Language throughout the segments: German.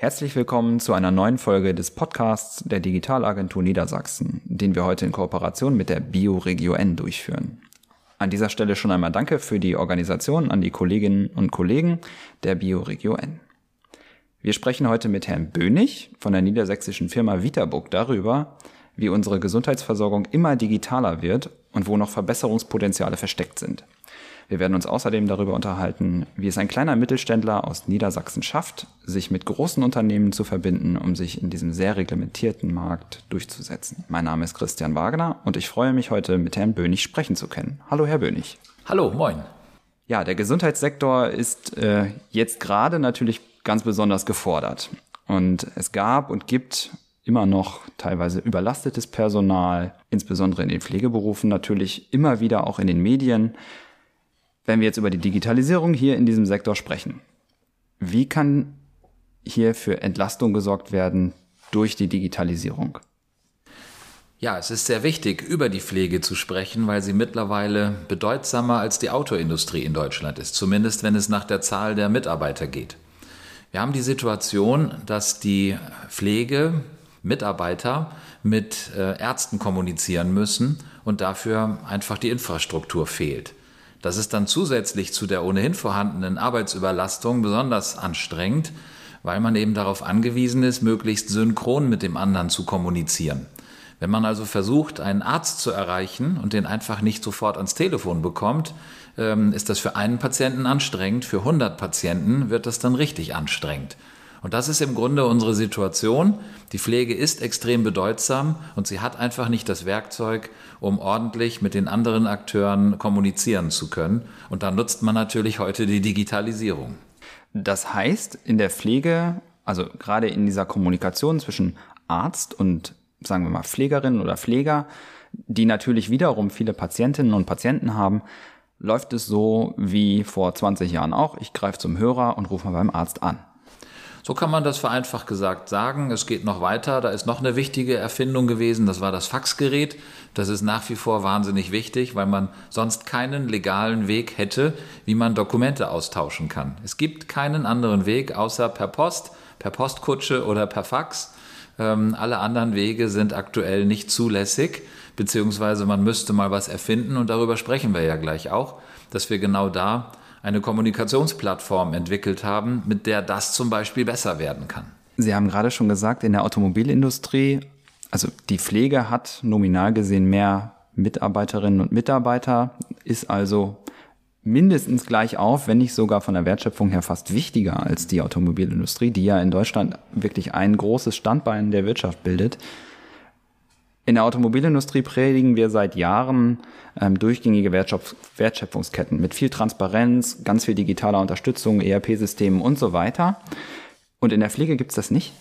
Herzlich willkommen zu einer neuen Folge des Podcasts der Digitalagentur Niedersachsen, den wir heute in Kooperation mit der BioRegio N durchführen. An dieser Stelle schon einmal Danke für die Organisation an die Kolleginnen und Kollegen der BioRegio N. Wir sprechen heute mit Herrn Bönig von der niedersächsischen Firma Vitabook darüber, wie unsere Gesundheitsversorgung immer digitaler wird und wo noch Verbesserungspotenziale versteckt sind. Wir werden uns außerdem darüber unterhalten, wie es ein kleiner Mittelständler aus Niedersachsen schafft, sich mit großen Unternehmen zu verbinden, um sich in diesem sehr reglementierten Markt durchzusetzen. Mein Name ist Christian Wagner und ich freue mich heute mit Herrn Bönig sprechen zu können. Hallo, Herr Bönig. Hallo, moin. Ja, der Gesundheitssektor ist äh, jetzt gerade natürlich ganz besonders gefordert. Und es gab und gibt immer noch teilweise überlastetes Personal, insbesondere in den Pflegeberufen natürlich, immer wieder auch in den Medien wenn wir jetzt über die Digitalisierung hier in diesem Sektor sprechen, wie kann hier für Entlastung gesorgt werden durch die Digitalisierung? Ja, es ist sehr wichtig, über die Pflege zu sprechen, weil sie mittlerweile bedeutsamer als die Autoindustrie in Deutschland ist, zumindest wenn es nach der Zahl der Mitarbeiter geht. Wir haben die Situation, dass die Pflegemitarbeiter mit äh, Ärzten kommunizieren müssen und dafür einfach die Infrastruktur fehlt. Das ist dann zusätzlich zu der ohnehin vorhandenen Arbeitsüberlastung besonders anstrengend, weil man eben darauf angewiesen ist, möglichst synchron mit dem anderen zu kommunizieren. Wenn man also versucht, einen Arzt zu erreichen und den einfach nicht sofort ans Telefon bekommt, ähm, ist das für einen Patienten anstrengend, für 100 Patienten wird das dann richtig anstrengend. Und das ist im Grunde unsere Situation. Die Pflege ist extrem bedeutsam und sie hat einfach nicht das Werkzeug, um ordentlich mit den anderen Akteuren kommunizieren zu können. Und da nutzt man natürlich heute die Digitalisierung. Das heißt, in der Pflege, also gerade in dieser Kommunikation zwischen Arzt und, sagen wir mal, Pflegerin oder Pfleger, die natürlich wiederum viele Patientinnen und Patienten haben, läuft es so wie vor 20 Jahren auch. Ich greife zum Hörer und rufe mal beim Arzt an. So kann man das vereinfacht gesagt sagen. Es geht noch weiter. Da ist noch eine wichtige Erfindung gewesen. Das war das Faxgerät. Das ist nach wie vor wahnsinnig wichtig, weil man sonst keinen legalen Weg hätte, wie man Dokumente austauschen kann. Es gibt keinen anderen Weg außer per Post, per Postkutsche oder per Fax. Ähm, alle anderen Wege sind aktuell nicht zulässig, beziehungsweise man müsste mal was erfinden und darüber sprechen wir ja gleich auch, dass wir genau da eine Kommunikationsplattform entwickelt haben, mit der das zum Beispiel besser werden kann. Sie haben gerade schon gesagt, in der Automobilindustrie, also die Pflege hat nominal gesehen mehr Mitarbeiterinnen und Mitarbeiter, ist also mindestens gleich auf, wenn nicht sogar von der Wertschöpfung her fast wichtiger als die Automobilindustrie, die ja in Deutschland wirklich ein großes Standbein der Wirtschaft bildet. In der Automobilindustrie predigen wir seit Jahren ähm, durchgängige Wertschöpf Wertschöpfungsketten mit viel Transparenz, ganz viel digitaler Unterstützung, ERP-Systemen und so weiter. Und in der Pflege gibt es das nicht?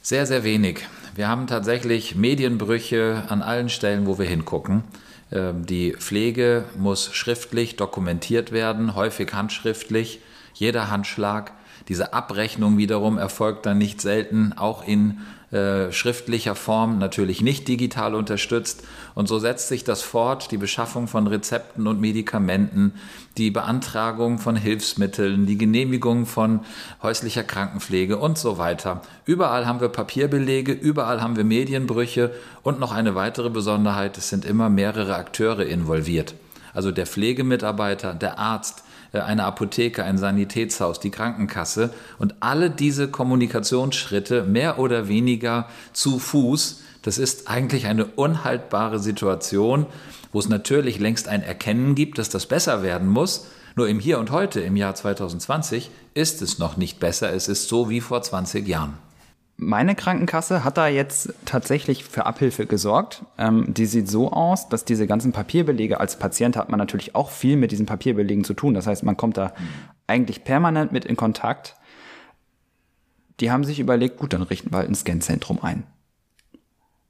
Sehr, sehr wenig. Wir haben tatsächlich Medienbrüche an allen Stellen, wo wir hingucken. Ähm, die Pflege muss schriftlich dokumentiert werden, häufig handschriftlich, jeder Handschlag. Diese Abrechnung wiederum erfolgt dann nicht selten auch in äh, schriftlicher Form, natürlich nicht digital unterstützt. Und so setzt sich das fort, die Beschaffung von Rezepten und Medikamenten, die Beantragung von Hilfsmitteln, die Genehmigung von häuslicher Krankenpflege und so weiter. Überall haben wir Papierbelege, überall haben wir Medienbrüche und noch eine weitere Besonderheit, es sind immer mehrere Akteure involviert. Also der Pflegemitarbeiter, der Arzt, eine Apotheke, ein Sanitätshaus, die Krankenkasse und alle diese Kommunikationsschritte mehr oder weniger zu Fuß. Das ist eigentlich eine unhaltbare Situation, wo es natürlich längst ein Erkennen gibt, dass das besser werden muss. Nur im Hier und Heute, im Jahr 2020, ist es noch nicht besser. Es ist so wie vor 20 Jahren. Meine Krankenkasse hat da jetzt tatsächlich für Abhilfe gesorgt. Ähm, die sieht so aus, dass diese ganzen Papierbelege, als Patient hat man natürlich auch viel mit diesen Papierbelegen zu tun. Das heißt, man kommt da eigentlich permanent mit in Kontakt. Die haben sich überlegt, gut, dann richten wir halt ein Scanzentrum ein.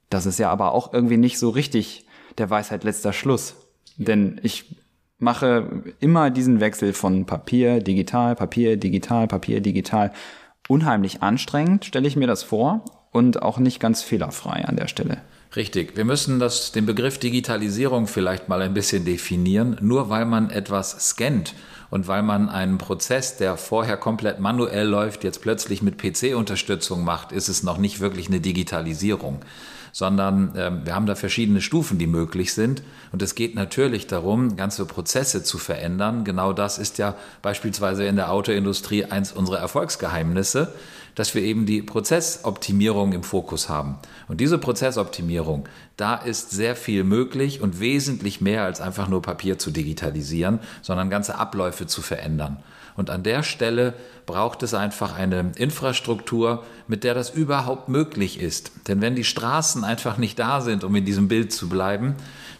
Das ist ja aber auch irgendwie nicht so richtig der Weisheit letzter Schluss. Denn ich mache immer diesen Wechsel von Papier, digital, Papier, digital, Papier, digital unheimlich anstrengend, stelle ich mir das vor, und auch nicht ganz fehlerfrei an der Stelle. Richtig. Wir müssen das, den Begriff Digitalisierung vielleicht mal ein bisschen definieren. Nur weil man etwas scannt Und weil man einen Prozess, der vorher komplett manuell läuft, jetzt plötzlich mit PC-Unterstützung macht, ist es noch nicht wirklich eine Digitalisierung sondern äh, wir haben da verschiedene Stufen, die möglich sind. Und es geht natürlich darum, ganze Prozesse zu verändern. Genau das ist ja beispielsweise in der Autoindustrie eins unserer Erfolgsgeheimnisse, dass wir eben die Prozessoptimierung im Fokus haben. Und diese Prozessoptimierung, da ist sehr viel möglich und wesentlich mehr als einfach nur Papier zu digitalisieren, sondern ganze Abläufe zu verändern. Und an der Stelle braucht es einfach eine Infrastruktur, mit der das überhaupt möglich ist. Denn wenn die Straßen einfach nicht da sind, um in diesem Bild zu bleiben,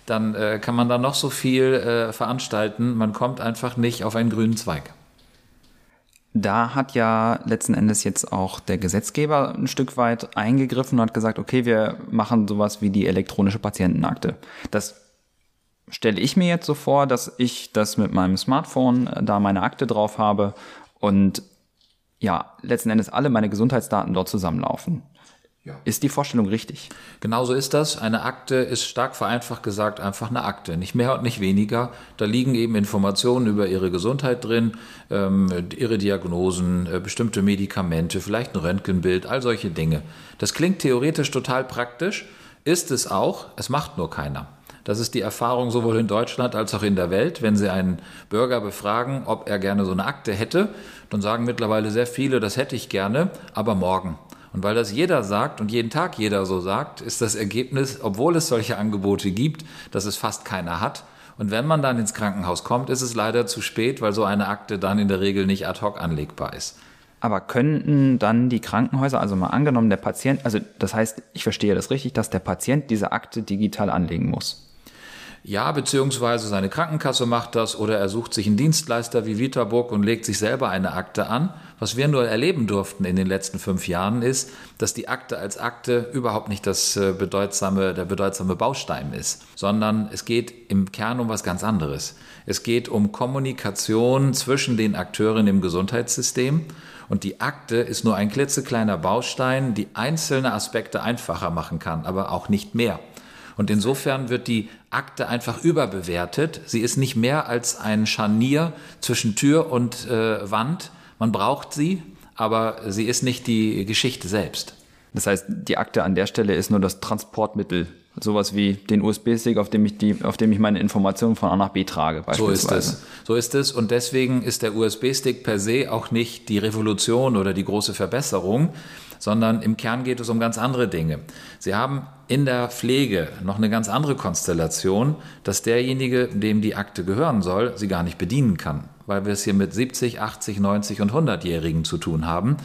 dann äh, kann man da noch so viel äh, veranstalten. Man kommt einfach nicht auf einen grünen Zweig. Da hat ja letzten Endes jetzt auch der Gesetzgeber ein Stück weit eingegriffen und hat gesagt, okay, wir machen sowas wie die elektronische Patientenakte. Das stelle ich mir jetzt so vor, dass ich das mit meinem Smartphone äh, da meine Akte drauf habe und ja, letzten Endes alle meine Gesundheitsdaten dort zusammenlaufen. Ja. Ist die Vorstellung richtig? Genauso ist das. Eine Akte ist stark vereinfacht gesagt einfach eine Akte, nicht mehr und nicht weniger. Da liegen eben Informationen über ihre Gesundheit drin, ähm, ihre Diagnosen, äh, bestimmte Medikamente, vielleicht ein Röntgenbild, all solche Dinge. Das klingt theoretisch total praktisch, ist es auch, es macht nur keiner. Das ist die Erfahrung sowohl in Deutschland als auch in der Welt. Wenn Sie einen Bürger befragen, ob er gerne so eine Akte hätte, dann sagen mittlerweile sehr viele, das hätte ich gerne, aber morgen. Und weil das jeder sagt und jeden Tag jeder so sagt, ist das Ergebnis, obwohl es solche Angebote gibt, dass es fast keiner hat. Und wenn man dann ins Krankenhaus kommt, ist es leider zu spät, weil so eine Akte dann in der Regel nicht ad hoc anlegbar ist. Aber könnten dann die Krankenhäuser, also mal angenommen, der Patient, also das heißt, ich verstehe das richtig, dass der Patient diese Akte digital anlegen muss? Ja, beziehungsweise seine Krankenkasse macht das oder er sucht sich einen Dienstleister wie Vitaburg und legt sich selber eine Akte an. Was wir nur erleben durften in den letzten fünf Jahren ist, dass die Akte als Akte überhaupt nicht das äh, bedeutsame, der bedeutsame Baustein ist, sondern es geht im Kern um was ganz anderes. Es geht um Kommunikation zwischen den Akteuren im Gesundheitssystem und die Akte ist nur ein klitzekleiner Baustein, die einzelne Aspekte einfacher machen kann, aber auch nicht mehr. Und insofern wird die Akte einfach überbewertet. Sie ist nicht mehr als ein Scharnier zwischen Tür und äh, Wand. Man braucht sie, aber sie ist nicht die Geschichte selbst. Das heißt, die Akte an der Stelle ist nur das Transportmittel. Sowas wie den USB-Stick, auf dem ich die, auf dem ich meine Informationen von A nach B trage, beispielsweise. So ist es. So ist es. Und deswegen ist der USB-Stick per se auch nicht die Revolution oder die große Verbesserung, sondern im Kern geht es um ganz andere Dinge. Sie haben in der Pflege noch eine ganz andere Konstellation, dass derjenige, dem die Akte gehören soll, sie gar nicht bedienen kann, weil wir es hier mit 70, 80, 90 und 100-Jährigen zu tun haben,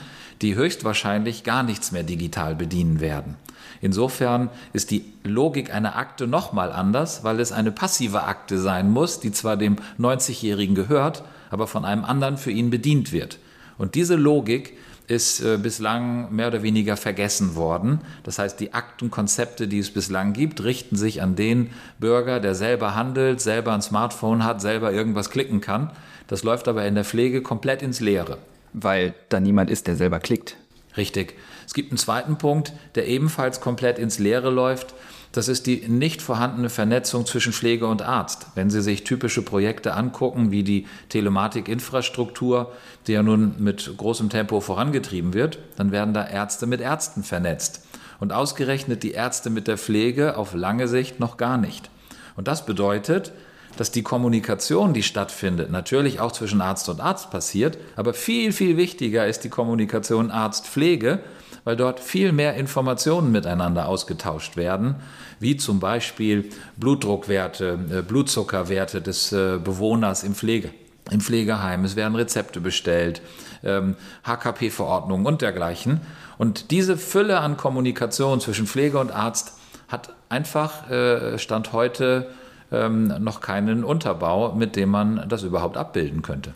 die höchstwahrscheinlich gar nichts mehr digital bedienen werden. Insofern ist die Logik einer Akte nochmal anders, weil es eine passive Akte sein muss, die zwar dem 90-Jährigen gehört, aber von einem anderen für ihn bedient wird. Und diese Logik ist äh, bislang mehr oder weniger vergessen worden. Das heißt, die Aktenkonzepte, die es bislang gibt, richten sich an den Bürger, der selber handelt, selber ein Smartphone hat, selber irgendwas klicken kann. Das läuft aber in der Pflege komplett ins Leere. Weil da niemand ist, der selber klickt. Richtig. Es gibt einen zweiten Punkt, der ebenfalls komplett ins Leere läuft. Das ist die nicht vorhandene Vernetzung zwischen Pflege und Arzt. Wenn Sie sich typische Projekte angucken, wie die Telematikinfrastruktur, die ja nun mit großem Tempo vorangetrieben wird, dann werden da Ärzte mit Ärzten vernetzt. Und ausgerechnet die Ärzte mit der Pflege auf lange Sicht noch gar nicht. Und das bedeutet, dass die Kommunikation, die stattfindet, natürlich auch zwischen Arzt und Arzt passiert, aber viel, viel wichtiger ist die Kommunikation Arzt-Pflege, weil dort viel mehr Informationen miteinander ausgetauscht werden, wie zum Beispiel Blutdruckwerte, äh, Blutzuckerwerte des äh, Bewohners im Pflege im Pflegeheim, es werden Rezepte bestellt, ähm, HKP-Verordnungen und dergleichen. Und diese Fülle an Kommunikation zwischen Pflege und Arzt hat einfach äh, Stand heute ähm, noch keinen Unterbau, mit dem man das überhaupt abbilden könnte.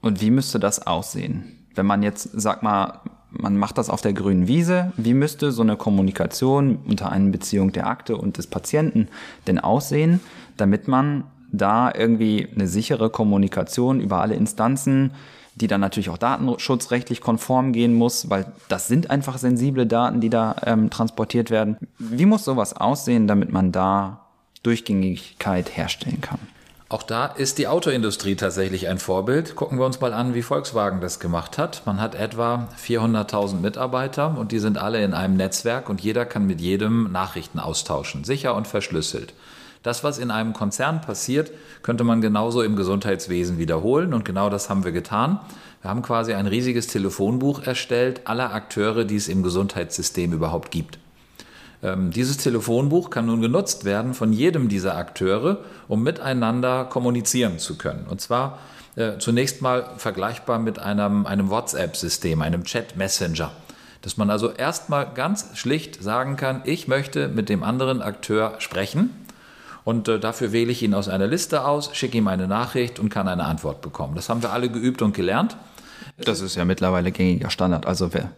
Und wie müsste das aussehen? Wenn man jetzt, sag mal, man macht das auf der grünen Wiese. Wie müsste so eine Kommunikation unter einer Beziehung der Akte und des Patienten denn aussehen, damit man da irgendwie eine sichere Kommunikation über alle Instanzen, die dann natürlich auch datenschutzrechtlich konform gehen muss, weil das sind einfach sensible Daten, die da ähm, transportiert werden. Wie muss sowas aussehen, damit man da Durchgängigkeit herstellen kann? Auch da ist die Autoindustrie tatsächlich ein Vorbild. Gucken wir uns mal an, wie Volkswagen das gemacht hat. Man hat etwa 400.000 Mitarbeiter und die sind alle in einem Netzwerk und jeder kann mit jedem Nachrichten austauschen, sicher und verschlüsselt. Das, was in einem Konzern passiert, könnte man genauso im Gesundheitswesen wiederholen und genau das haben wir getan. Wir haben quasi ein riesiges Telefonbuch erstellt aller Akteure, die es im Gesundheitssystem überhaupt gibt. Ähm, dieses Telefonbuch kann nun genutzt werden von jedem dieser Akteure, um miteinander kommunizieren zu können. Und zwar äh, zunächst mal vergleichbar mit einem, einem WhatsApp-System, einem Chat-Messenger. Dass man also erstmal ganz schlicht sagen kann, ich möchte mit dem anderen Akteur sprechen und äh, dafür wähle ich ihn aus einer Liste aus, schicke ihm eine Nachricht und kann eine Antwort bekommen. Das haben wir alle geübt und gelernt. Das ist ja mittlerweile gängiger Standard. Also wer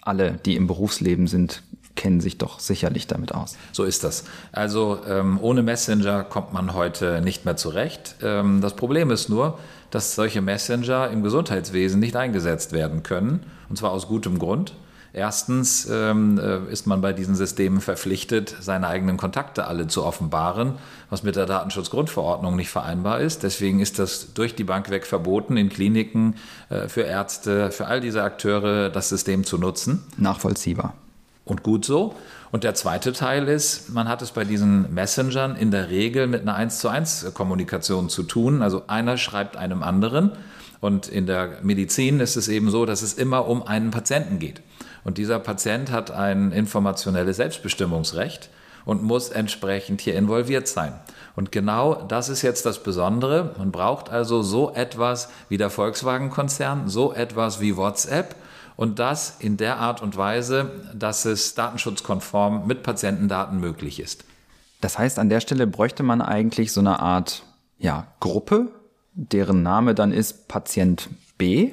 alle, die im Berufsleben sind, kennen sich doch sicherlich damit aus. So ist das. Also ähm, ohne Messenger kommt man heute nicht mehr zurecht. Ähm, das Problem ist nur, dass solche Messenger im Gesundheitswesen nicht eingesetzt werden können. Und zwar aus gutem Grund. Erstens ähm, äh, ist man bei diesen Systemen verpflichtet, seine eigenen Kontakte alle zu offenbaren, was mit der Datenschutzgrundverordnung nicht vereinbar ist. Deswegen ist das durch die Bank weg verboten, in Kliniken, äh, für Ärzte, für all diese Akteure das System zu nutzen. Nachvollziehbar. Und gut so. Und der zweite Teil ist, man hat es bei diesen Messengern in der Regel mit einer 1 zu 1 Kommunikation zu tun. Also einer schreibt einem anderen. Und in der Medizin ist es eben so, dass es immer um einen Patienten geht. Und dieser Patient hat ein informationelles Selbstbestimmungsrecht und muss entsprechend hier involviert sein. Und genau das ist jetzt das Besondere. Man braucht also so etwas wie der Volkswagen-Konzern, so etwas wie WhatsApp und das in der Art und Weise, dass es datenschutzkonform mit Patientendaten möglich ist. Das heißt, an der Stelle bräuchte man eigentlich so eine Art ja, Gruppe, deren Name dann ist Patient B.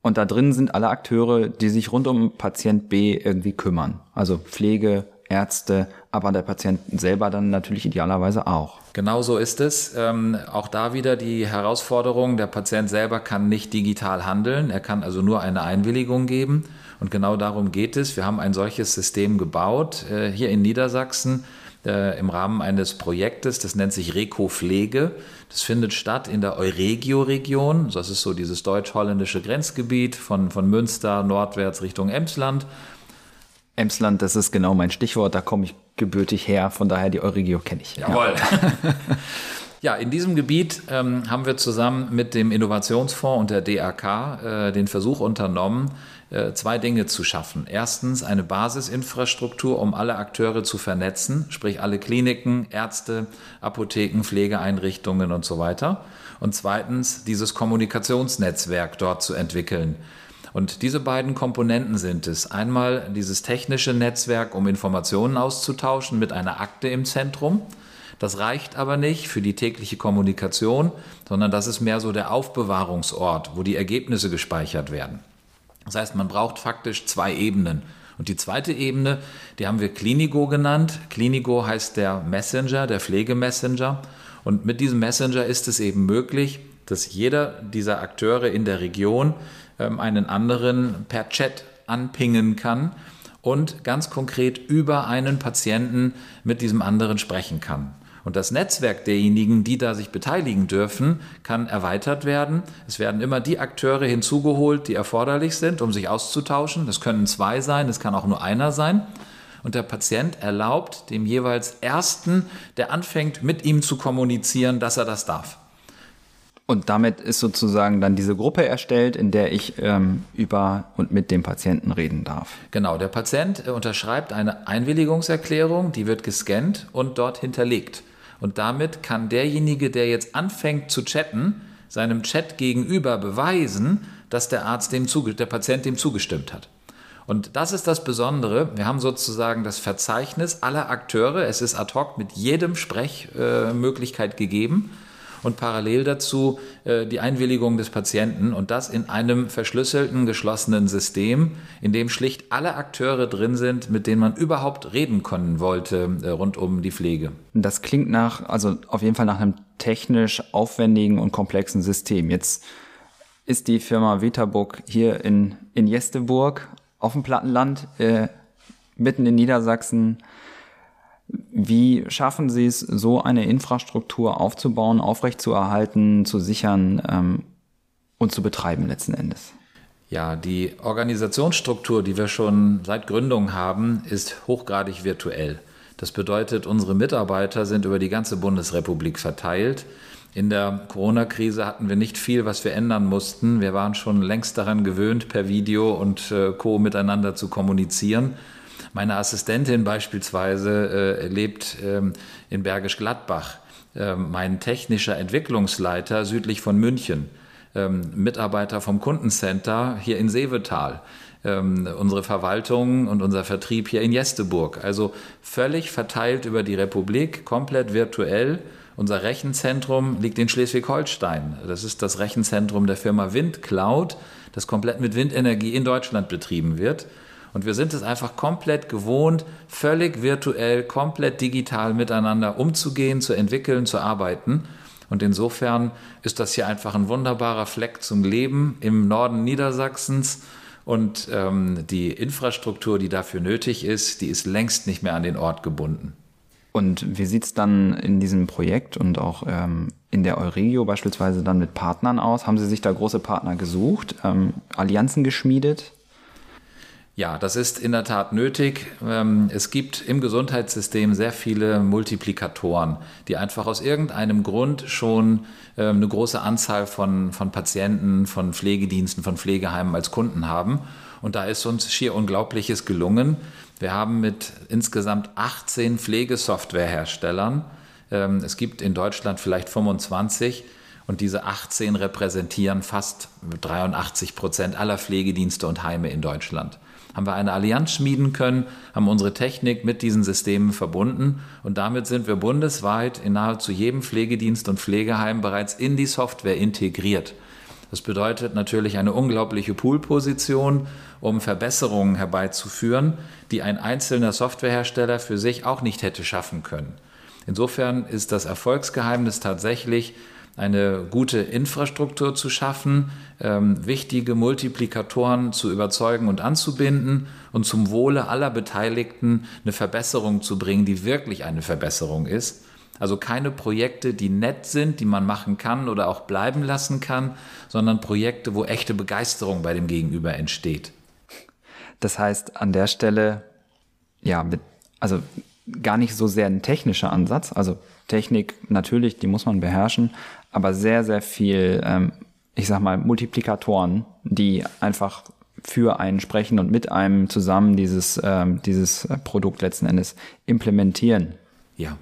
Und da drin sind alle Akteure, die sich rund um Patient B irgendwie kümmern. Also Pflege, Ärzte, aber der Patient selber dann natürlich idealerweise auch. Genau so ist es. Ähm, auch da wieder die Herausforderung, der Patient selber kann nicht digital handeln, er kann also nur eine Einwilligung geben. Und genau darum geht es. Wir haben ein solches System gebaut äh, hier in Niedersachsen äh, im Rahmen eines Projektes, das nennt sich Reco Pflege. Das findet statt in der Euregio-Region. Das ist so dieses deutsch-holländische Grenzgebiet von, von Münster nordwärts Richtung Emsland. Emsland, das ist genau mein Stichwort, da komme ich gebürtig her, von daher die Euregio kenne ich. Jawohl. Ja. ja, in diesem Gebiet ähm, haben wir zusammen mit dem Innovationsfonds und der DAK äh, den Versuch unternommen, äh, zwei Dinge zu schaffen. Erstens eine Basisinfrastruktur, um alle Akteure zu vernetzen, sprich alle Kliniken, Ärzte, Apotheken, Pflegeeinrichtungen und so weiter. Und zweitens dieses Kommunikationsnetzwerk dort zu entwickeln und diese beiden Komponenten sind es. Einmal dieses technische Netzwerk, um Informationen auszutauschen mit einer Akte im Zentrum. Das reicht aber nicht für die tägliche Kommunikation, sondern das ist mehr so der Aufbewahrungsort, wo die Ergebnisse gespeichert werden. Das heißt, man braucht faktisch zwei Ebenen. Und die zweite Ebene, die haben wir Klinigo genannt. Klinigo heißt der Messenger, der Pflegemessenger. Und mit diesem Messenger ist es eben möglich, dass jeder dieser Akteure in der Region einen anderen per Chat anpingen kann und ganz konkret über einen Patienten mit diesem anderen sprechen kann. Und das Netzwerk derjenigen, die da sich beteiligen dürfen, kann erweitert werden. Es werden immer die Akteure hinzugeholt, die erforderlich sind, um sich auszutauschen. Das können zwei sein, es kann auch nur einer sein. Und der Patient erlaubt dem jeweils Ersten, der anfängt, mit ihm zu kommunizieren, dass er das darf. Und damit ist sozusagen dann diese Gruppe erstellt, in der ich ähm, über und mit dem Patienten reden darf. Genau, der Patient äh, unterschreibt eine Einwilligungserklärung, die wird gescannt und dort hinterlegt. Und damit kann derjenige, der jetzt anfängt zu chatten, seinem Chat gegenüber beweisen, dass der Arzt dem der Patient dem zugestimmt hat. Und das ist das Besondere. Wir haben sozusagen das Verzeichnis aller Akteure. Es ist ad hoc mit jedem Sprechmöglichkeit äh, gegeben und parallel dazu äh, die Einwilligung des Patienten und das in einem verschlüsselten, geschlossenen System, in dem schlicht alle Akteure drin sind, mit denen man überhaupt reden können wollte äh, rund um die Pflege. Das klingt nach, also auf jeden Fall nach einem technisch aufwendigen und komplexen System. Jetzt ist die Firma Vitabook hier in, in Jesteburg auf dem Plattenland, äh, mitten in Niedersachsen. Wie schaffen Sie es, so eine Infrastruktur aufzubauen, aufrechtzuerhalten, zu sichern ähm, und zu betreiben letzten Endes? Ja, die Organisationsstruktur, die wir schon seit Gründung haben, ist hochgradig virtuell. Das bedeutet, unsere Mitarbeiter sind über die ganze Bundesrepublik verteilt. In der Corona-Krise hatten wir nicht viel, was wir ändern mussten. Wir waren schon längst daran gewöhnt, per Video und äh, Co. miteinander zu kommunizieren. Meine Assistentin beispielsweise äh, lebt ähm, in Bergisch Gladbach. Ähm, mein technischer Entwicklungsleiter südlich von München. Ähm, Mitarbeiter vom Kundencenter hier in Seevetal. Ähm, unsere Verwaltung und unser Vertrieb hier in Jesteburg. Also völlig verteilt über die Republik, komplett virtuell unser Rechenzentrum liegt in Schleswig-Holstein. Das ist das Rechenzentrum der Firma Windcloud, das komplett mit Windenergie in Deutschland betrieben wird. Und wir sind es einfach komplett gewohnt, völlig virtuell, komplett digital miteinander umzugehen, zu entwickeln, zu arbeiten. Und insofern ist das hier einfach ein wunderbarer Fleck zum Leben im Norden Niedersachsens. Und ähm, die Infrastruktur, die dafür nötig ist, die ist längst nicht mehr an den Ort gebunden. Und wie sieht's dann in diesem Projekt und auch ähm, in der Euregio beispielsweise dann mit Partnern aus? Haben Sie sich da große Partner gesucht, ähm, Allianzen geschmiedet? Ja, das ist in der Tat nötig. Ähm, es gibt im Gesundheitssystem sehr viele Multiplikatoren, die einfach aus irgendeinem Grund schon ähm, eine große Anzahl von, von Patienten, von Pflegediensten, von Pflegeheimen als Kunden haben. Und da ist uns schier Unglaubliches gelungen. Wir haben mit insgesamt 18 Pflegesoftwareherstellern, ähm, es gibt in Deutschland vielleicht 25, und diese 18 repräsentieren fast 83 Prozent aller Pflegedienste und Heime in Deutschland. Haben wir eine Allianz schmieden können, haben unsere Technik mit diesen Systemen verbunden und damit sind wir bundesweit in nahezu jedem Pflegedienst und Pflegeheim bereits in die Software integriert. Das bedeutet natürlich eine unglaubliche Poolposition, um Verbesserungen herbeizuführen, die ein einzelner Softwarehersteller für sich auch nicht hätte schaffen können. Insofern ist das Erfolgsgeheimnis tatsächlich, eine gute Infrastruktur zu schaffen, ähm, wichtige Multiplikatoren zu überzeugen und anzubinden und zum Wohle aller Beteiligten eine Verbesserung zu bringen, die wirklich eine Verbesserung ist. Also keine Projekte, die nett sind, die man machen kann oder auch bleiben lassen kann, sondern Projekte, wo echte Begeisterung bei dem Gegenüber entsteht. Das heißt, an der Stelle, ja, also gar nicht so sehr ein technischer Ansatz. Also Technik natürlich, die muss man beherrschen, aber sehr, sehr viel, ähm, ich sag mal, Multiplikatoren, die einfach für einen sprechen und mit einem zusammen dieses, ähm, dieses Produkt letzten Endes implementieren. Ja,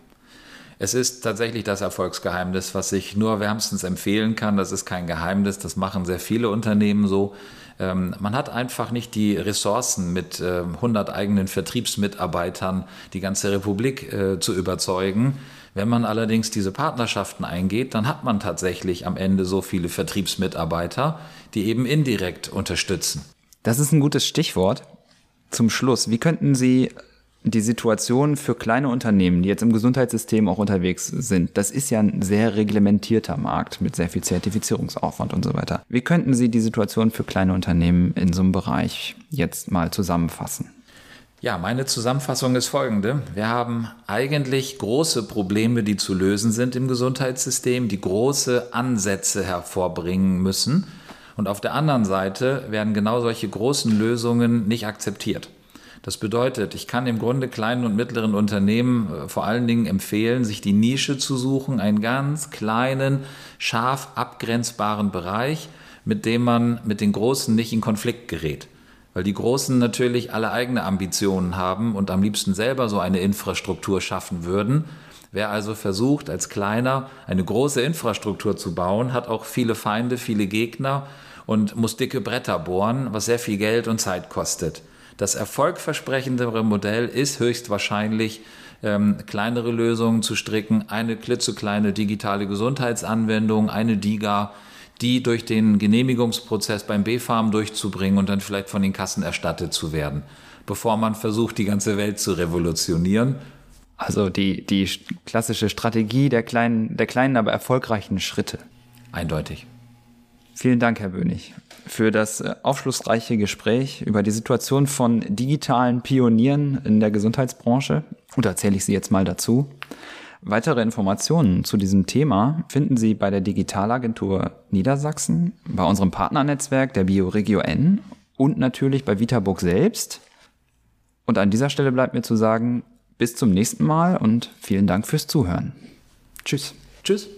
es ist tatsächlich das Erfolgsgeheimnis, was ich nur wärmstens empfehlen kann. Das ist kein Geheimnis, das machen sehr viele Unternehmen so. Ähm, man hat einfach nicht die Ressourcen, mit äh, 100 eigenen Vertriebsmitarbeitern die ganze Republik äh, zu überzeugen. Wenn man allerdings diese Partnerschaften eingeht, dann hat man tatsächlich am Ende so viele Vertriebsmitarbeiter, die eben indirekt unterstützen. Das ist ein gutes Stichwort. Zum Schluss, wie könnten Sie die Situation für kleine Unternehmen, die jetzt im Gesundheitssystem auch unterwegs sind, das ist ja ein sehr reglementierter Markt mit sehr viel Zertifizierungsaufwand und so weiter. Wie könnten Sie die Situation für kleine Unternehmen in so einem Bereich jetzt mal zusammenfassen? Ja, meine Zusammenfassung ist folgende. Wir haben eigentlich große Probleme, die zu lösen sind im Gesundheitssystem, die große Ansätze hervorbringen müssen. Und auf der anderen Seite werden genau solche großen Lösungen nicht akzeptiert. Das bedeutet, ich kann im Grunde kleinen und mittleren Unternehmen äh, vor allen Dingen empfehlen, sich die Nische zu suchen, einen ganz kleinen, scharf abgrenzbaren Bereich, mit dem man mit den Großen nicht in Konflikt gerät. Weil die Großen natürlich alle eigene Ambitionen haben und am liebsten selber so eine Infrastruktur schaffen würden. Wer also versucht, als Kleiner eine große Infrastruktur zu bauen, hat auch viele Feinde, viele Gegner und muss dicke Bretter bohren, was sehr viel Geld und Zeit kostet. Das erfolgversprechendere Modell ist höchstwahrscheinlich, ähm, kleinere Lösungen zu stricken, eine klitzekleine digitale Gesundheitsanwendung, eine DIGA, die durch den Genehmigungsprozess beim BfArM durchzubringen und dann vielleicht von den Kassen erstattet zu werden, bevor man versucht, die ganze Welt zu revolutionieren. Also die, die klassische Strategie der kleinen, der kleinen, aber erfolgreichen Schritte. Eindeutig. Vielen Dank, Herr Bönig für das äh, aufschlussreiche Gespräch über die Situation von digitalen Pionieren in der Gesundheitsbranche Und da erzähle ich Sie jetzt mal dazu. Weitere Informationen zu diesem Thema finden Sie bei der Digitalagentur Niedersachsen, bei unserem Partnernetzwerk der BioRegio N und natürlich bei Vitaburg selbst. Und an dieser Stelle bleibt mir zu sagen, bis zum nächsten Mal und vielen Dank fürs Zuhören. Tschüss. Tschüss.